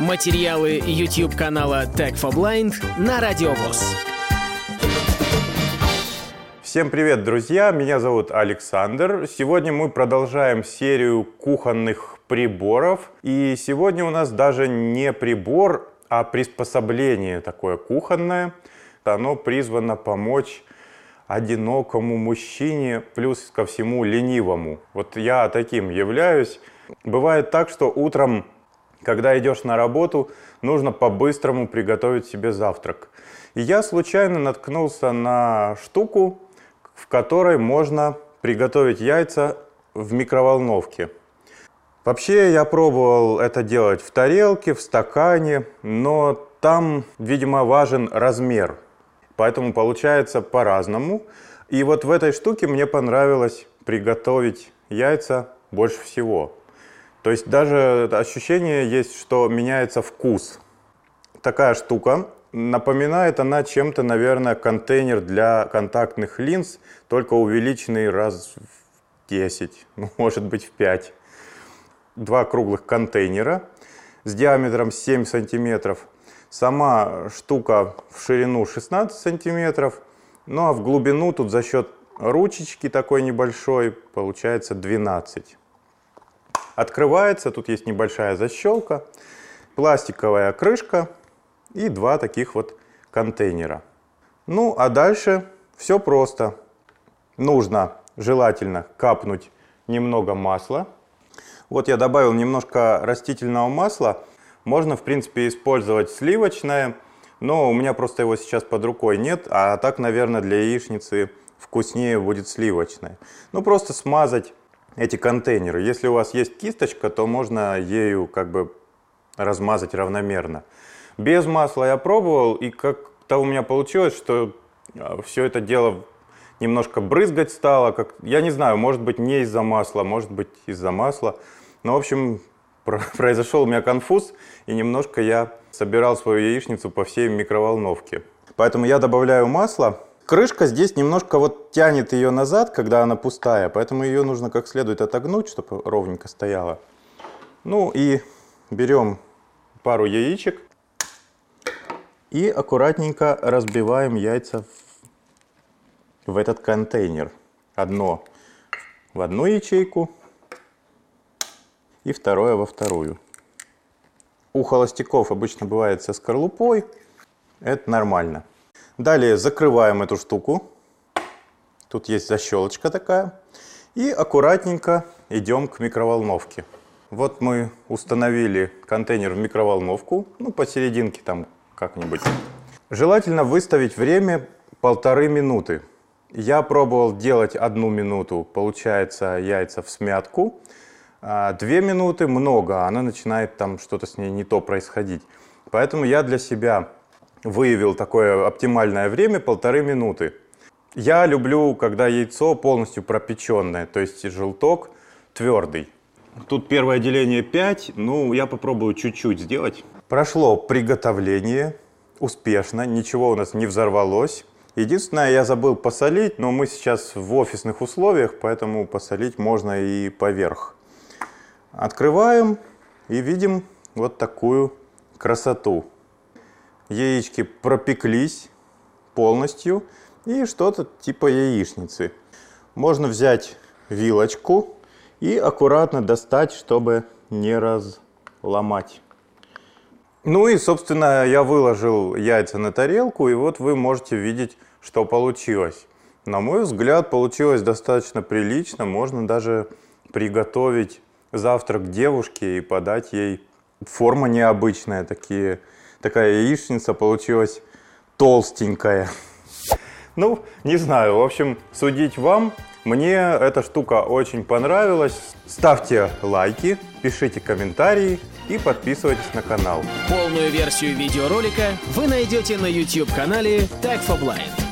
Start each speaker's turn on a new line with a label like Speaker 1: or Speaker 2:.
Speaker 1: Материалы YouTube канала Tech for Blind на Радиовоз.
Speaker 2: Всем привет, друзья! Меня зовут Александр. Сегодня мы продолжаем серию кухонных приборов. И сегодня у нас даже не прибор, а приспособление такое кухонное. Оно призвано помочь одинокому мужчине, плюс ко всему ленивому. Вот я таким являюсь. Бывает так, что утром, когда идешь на работу, нужно по-быстрому приготовить себе завтрак. И я случайно наткнулся на штуку, в которой можно приготовить яйца в микроволновке. Вообще я пробовал это делать в тарелке, в стакане, но там, видимо, важен размер. Поэтому получается по-разному. И вот в этой штуке мне понравилось приготовить яйца больше всего. То есть даже ощущение есть, что меняется вкус. Такая штука. Напоминает она чем-то, наверное, контейнер для контактных линз, только увеличенный раз в 10, ну, может быть в 5. Два круглых контейнера с диаметром 7 сантиметров. Сама штука в ширину 16 сантиметров, ну а в глубину тут за счет ручечки такой небольшой получается 12 открывается, тут есть небольшая защелка, пластиковая крышка и два таких вот контейнера. Ну, а дальше все просто. Нужно желательно капнуть немного масла. Вот я добавил немножко растительного масла. Можно, в принципе, использовать сливочное, но у меня просто его сейчас под рукой нет, а так, наверное, для яичницы вкуснее будет сливочное. Ну, просто смазать эти контейнеры. Если у вас есть кисточка, то можно ею как бы размазать равномерно. Без масла я пробовал, и как-то у меня получилось, что а, все это дело немножко брызгать стало. Как, я не знаю, может быть не из-за масла, может быть из-за масла. Но, в общем, произошел у меня конфуз, и немножко я собирал свою яичницу по всей микроволновке. Поэтому я добавляю масло, Крышка здесь немножко вот тянет ее назад, когда она пустая, поэтому ее нужно как следует отогнуть, чтобы ровненько стояла. Ну и берем пару яичек и аккуратненько разбиваем яйца в, в этот контейнер. Одно в одну ячейку и второе во вторую. У холостяков обычно бывает со скорлупой, это нормально. Далее закрываем эту штуку. Тут есть защелочка такая. И аккуратненько идем к микроволновке. Вот мы установили контейнер в микроволновку, ну посерединке там как-нибудь. Желательно выставить время полторы минуты. Я пробовал делать одну минуту, получается яйца в смятку. А две минуты много, она начинает там что-то с ней не то происходить. Поэтому я для себя выявил такое оптимальное время полторы минуты. Я люблю, когда яйцо полностью пропеченное, то есть желток твердый. Тут первое деление 5, ну я попробую чуть-чуть сделать. Прошло приготовление успешно, ничего у нас не взорвалось. Единственное, я забыл посолить, но мы сейчас в офисных условиях, поэтому посолить можно и поверх. Открываем и видим вот такую красоту яички пропеклись полностью и что-то типа яичницы. Можно взять вилочку и аккуратно достать, чтобы не разломать. Ну и, собственно, я выложил яйца на тарелку, и вот вы можете видеть, что получилось. На мой взгляд, получилось достаточно прилично. Можно даже приготовить завтрак девушке и подать ей. Форма необычная, такие такая яичница получилась толстенькая. Ну, не знаю, в общем, судить вам. Мне эта штука очень понравилась. Ставьте лайки, пишите комментарии и подписывайтесь на канал.
Speaker 1: Полную версию видеоролика вы найдете на YouTube-канале Tag for Blind.